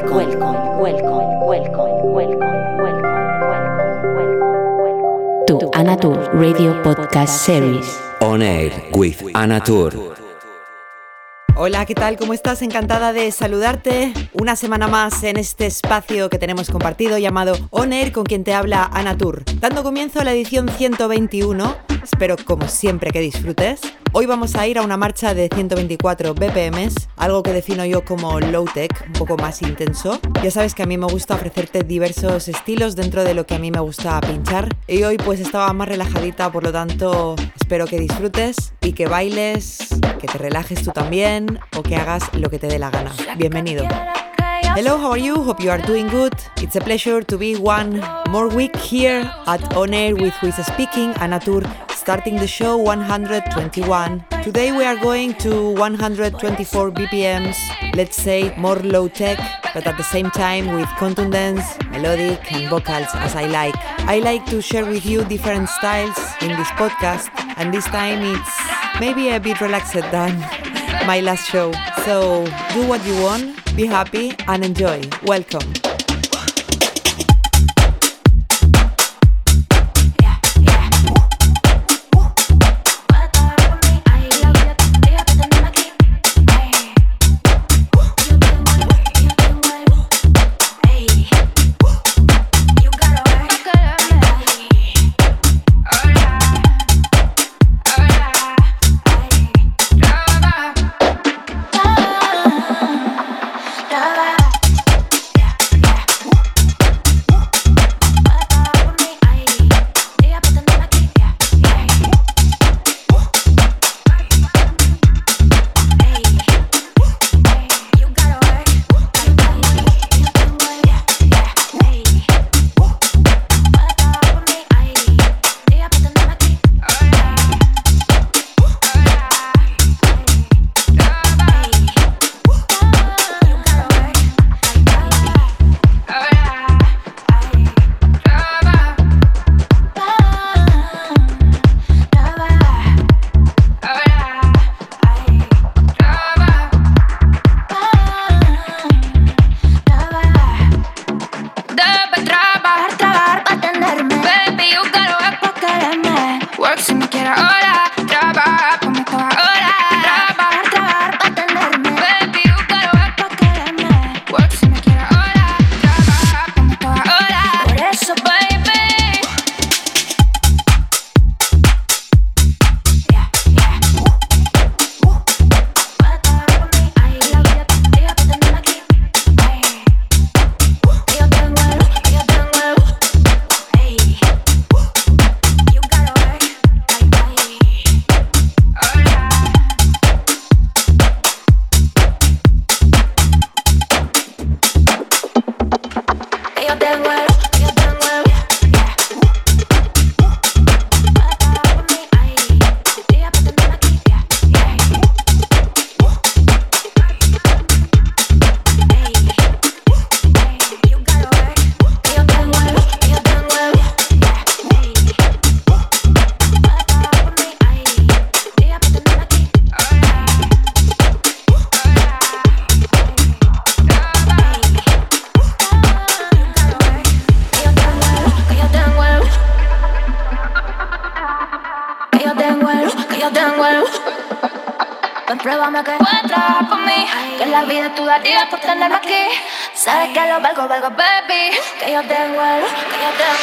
welcome, welcome, welcome, welcome, welcome, welcome, welcome, to Anatur Radio Podcast Series. On Air with Anatur. Hola, ¿qué tal? ¿Cómo estás? Encantada de saludarte una semana más en este espacio que tenemos compartido llamado On Air con quien te habla Anatur. Dando comienzo a la edición 121, espero como siempre que disfrutes. Hoy vamos a ir a una marcha de 124 BPMs, algo que defino yo como low tech, un poco más intenso. Ya sabes que a mí me gusta ofrecerte diversos estilos dentro de lo que a mí me gusta pinchar. Y hoy pues estaba más relajadita, por lo tanto espero que disfrutes y que bailes, que te relajes tú también o que hagas lo que te dé la gana. Bienvenido. Hello, how are you? Hope you are doing good. It's a pleasure to be one more week here at On Air with Who is Speaking, Anatur starting the show 121. Today we are going to 124 BPMs, let's say more low tech, but at the same time with contundence, melodic, and vocals as I like. I like to share with you different styles in this podcast, and this time it's maybe a bit relaxed than my last show. So do what you want, be happy, and enjoy. Welcome. vuelvo baby, que yo te vuelvo, que yo te.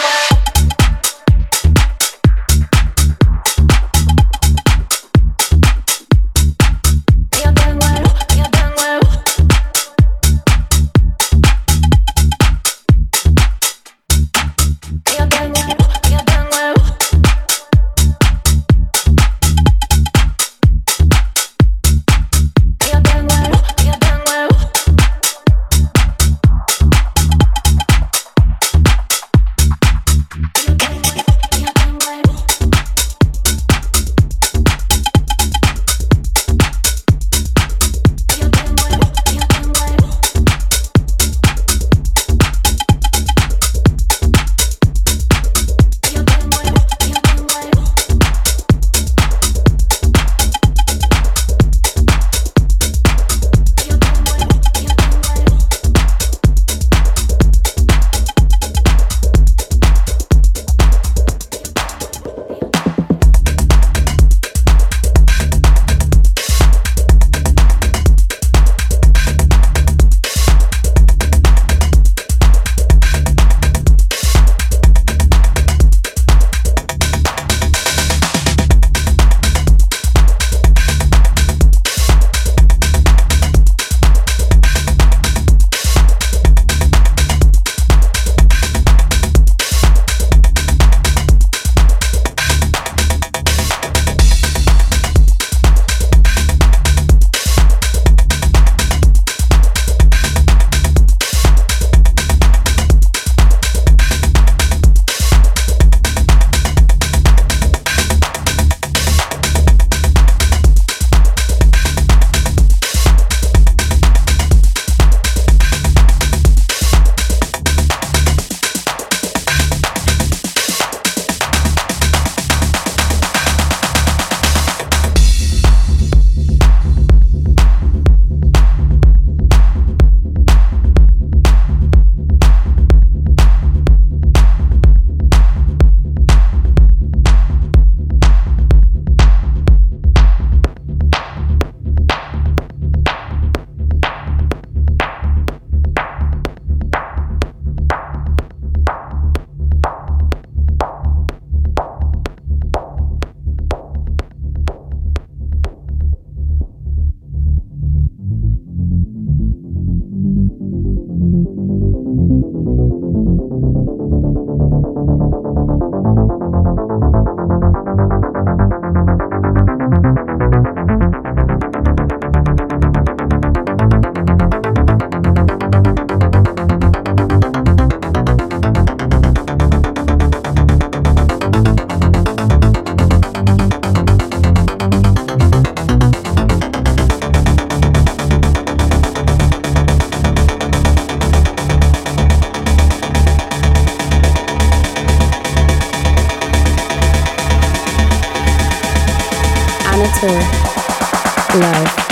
love.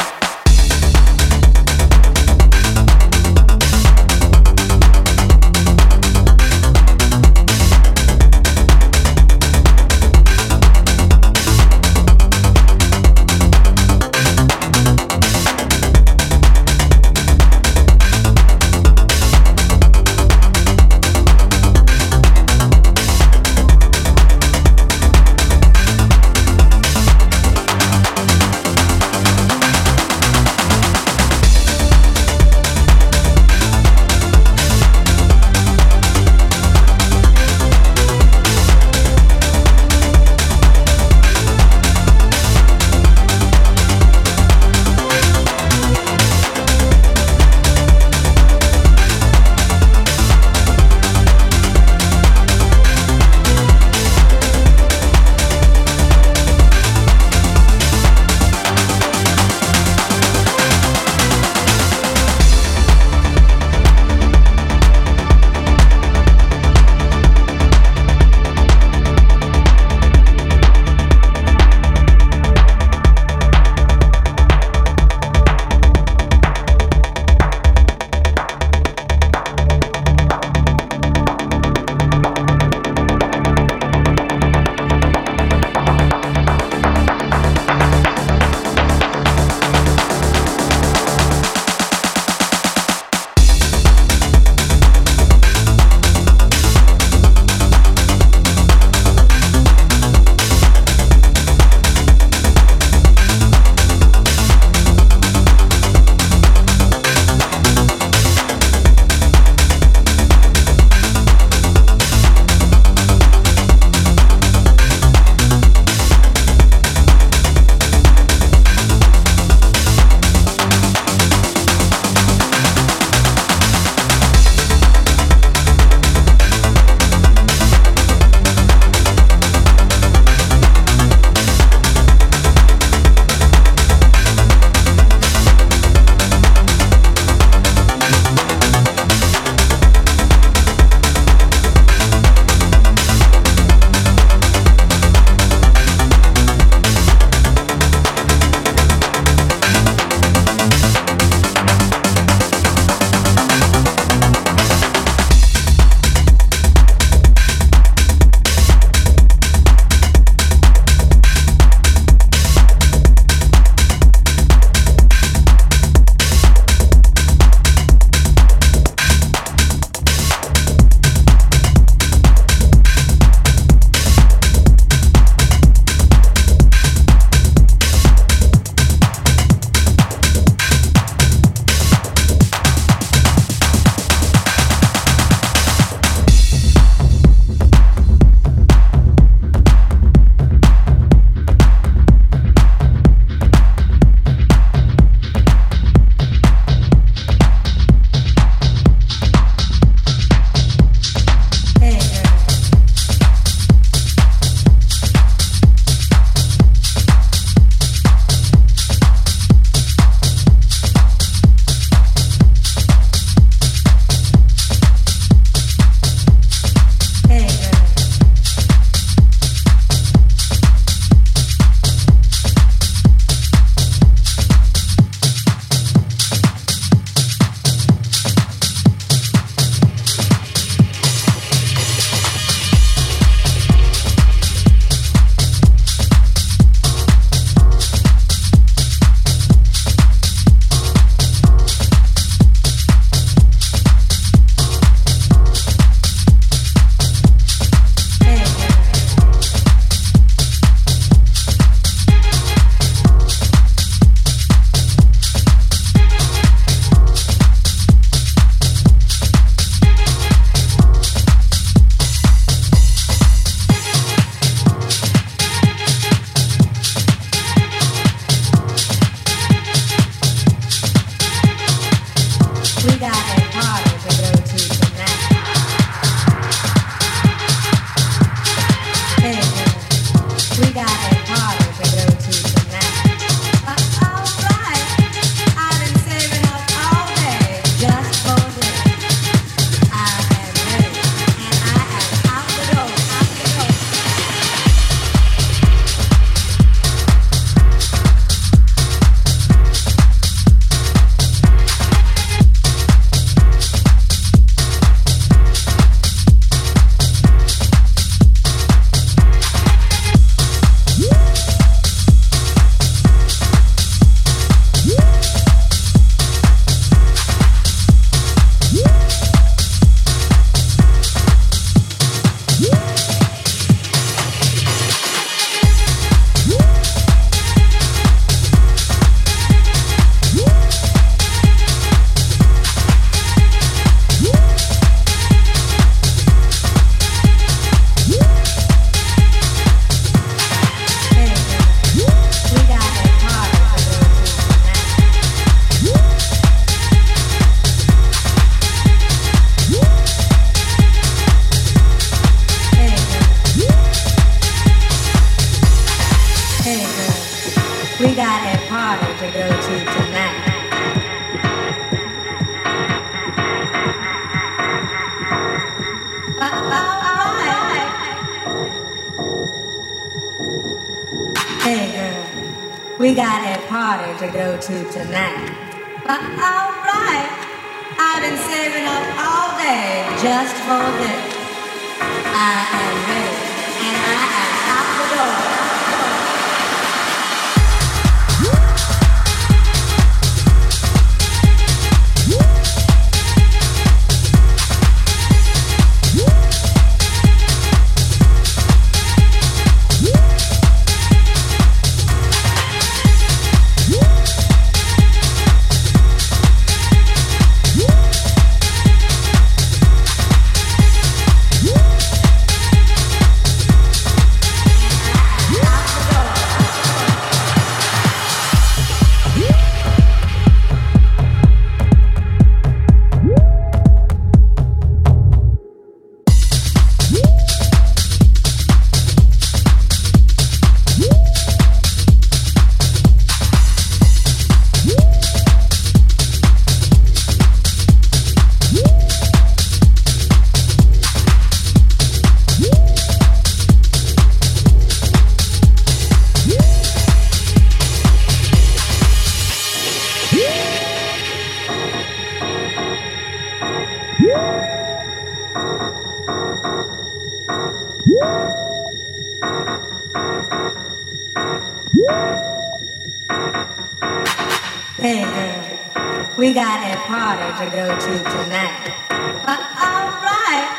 to go to tonight. But alright,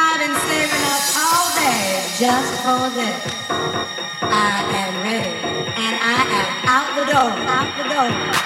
I've been saving up all day just for this. I am ready, and I am out the door, out the door.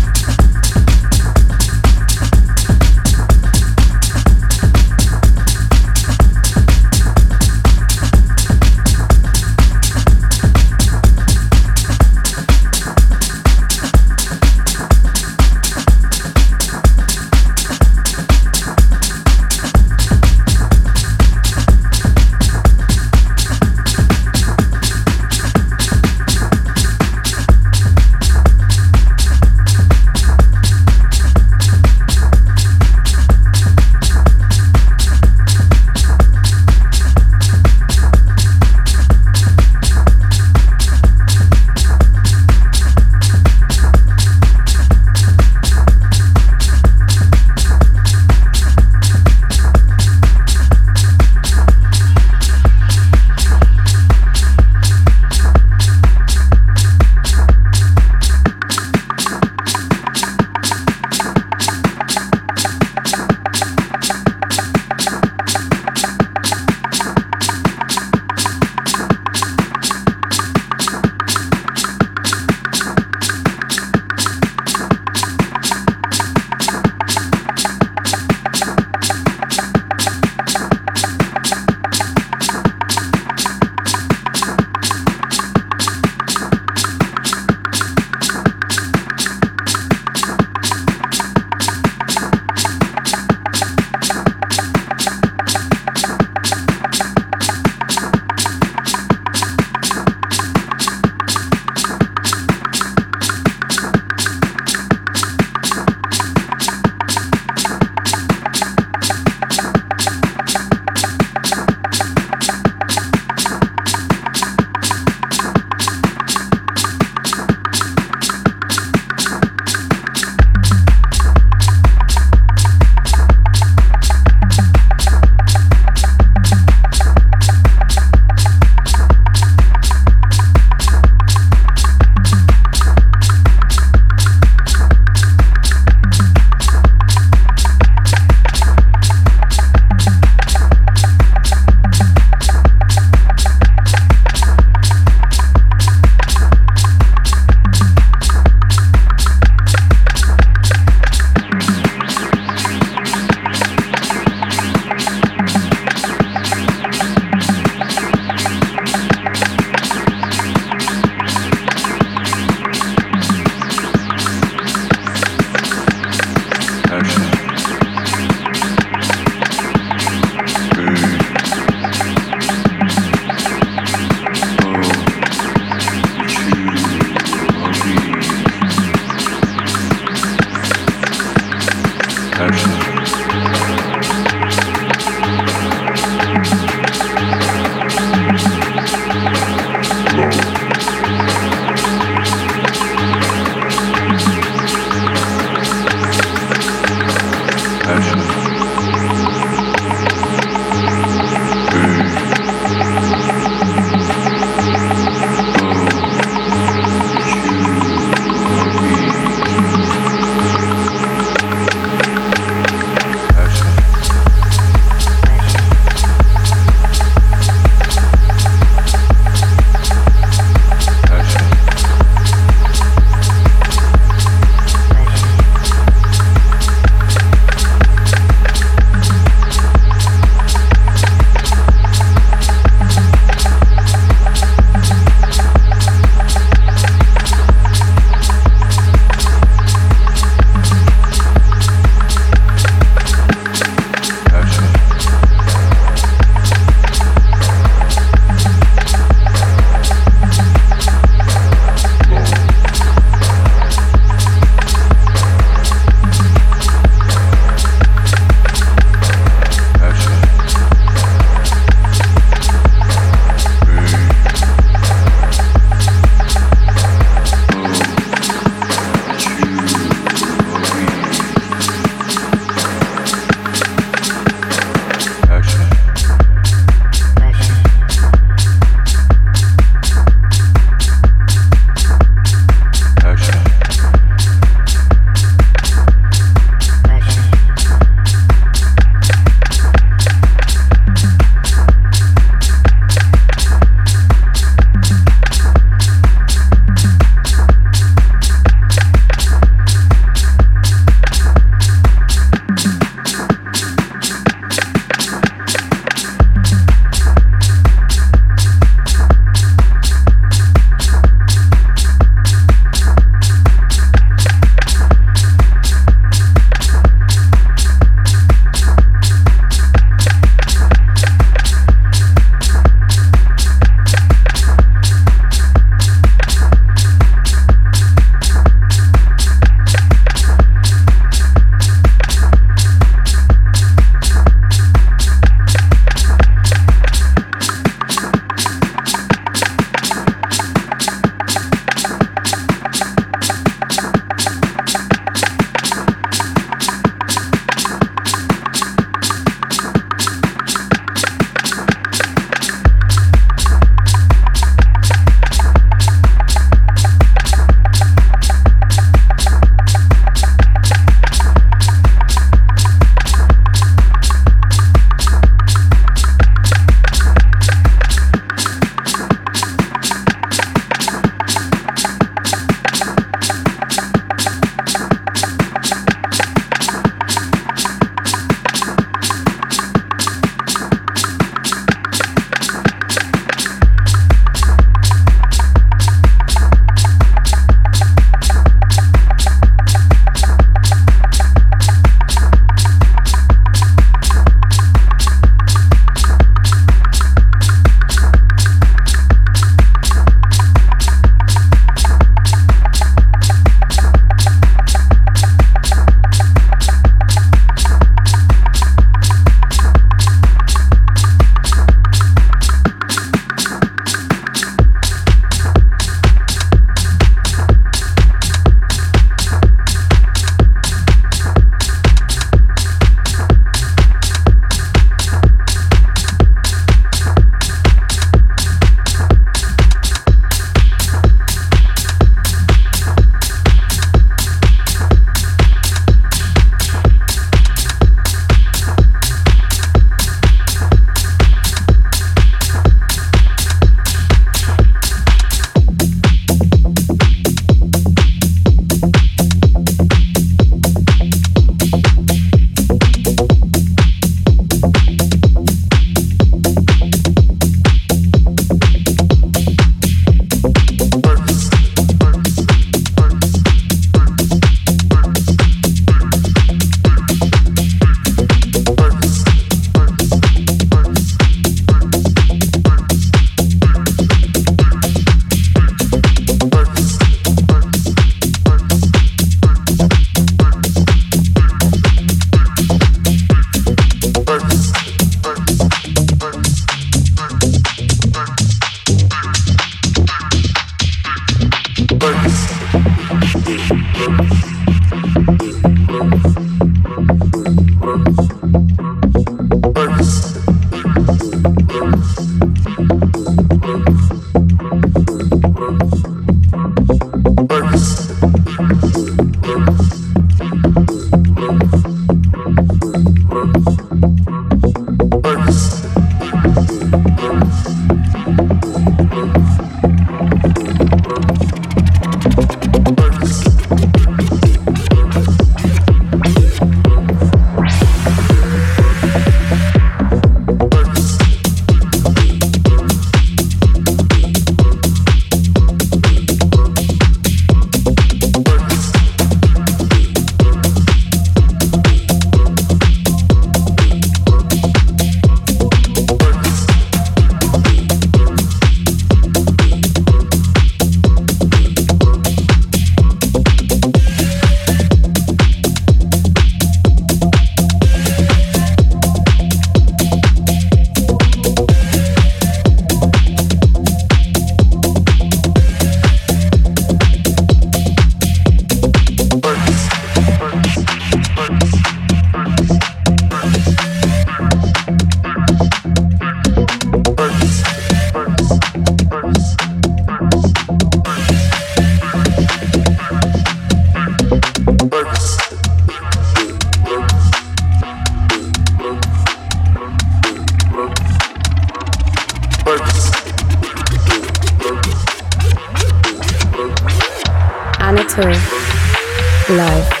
Planet Earth. Live.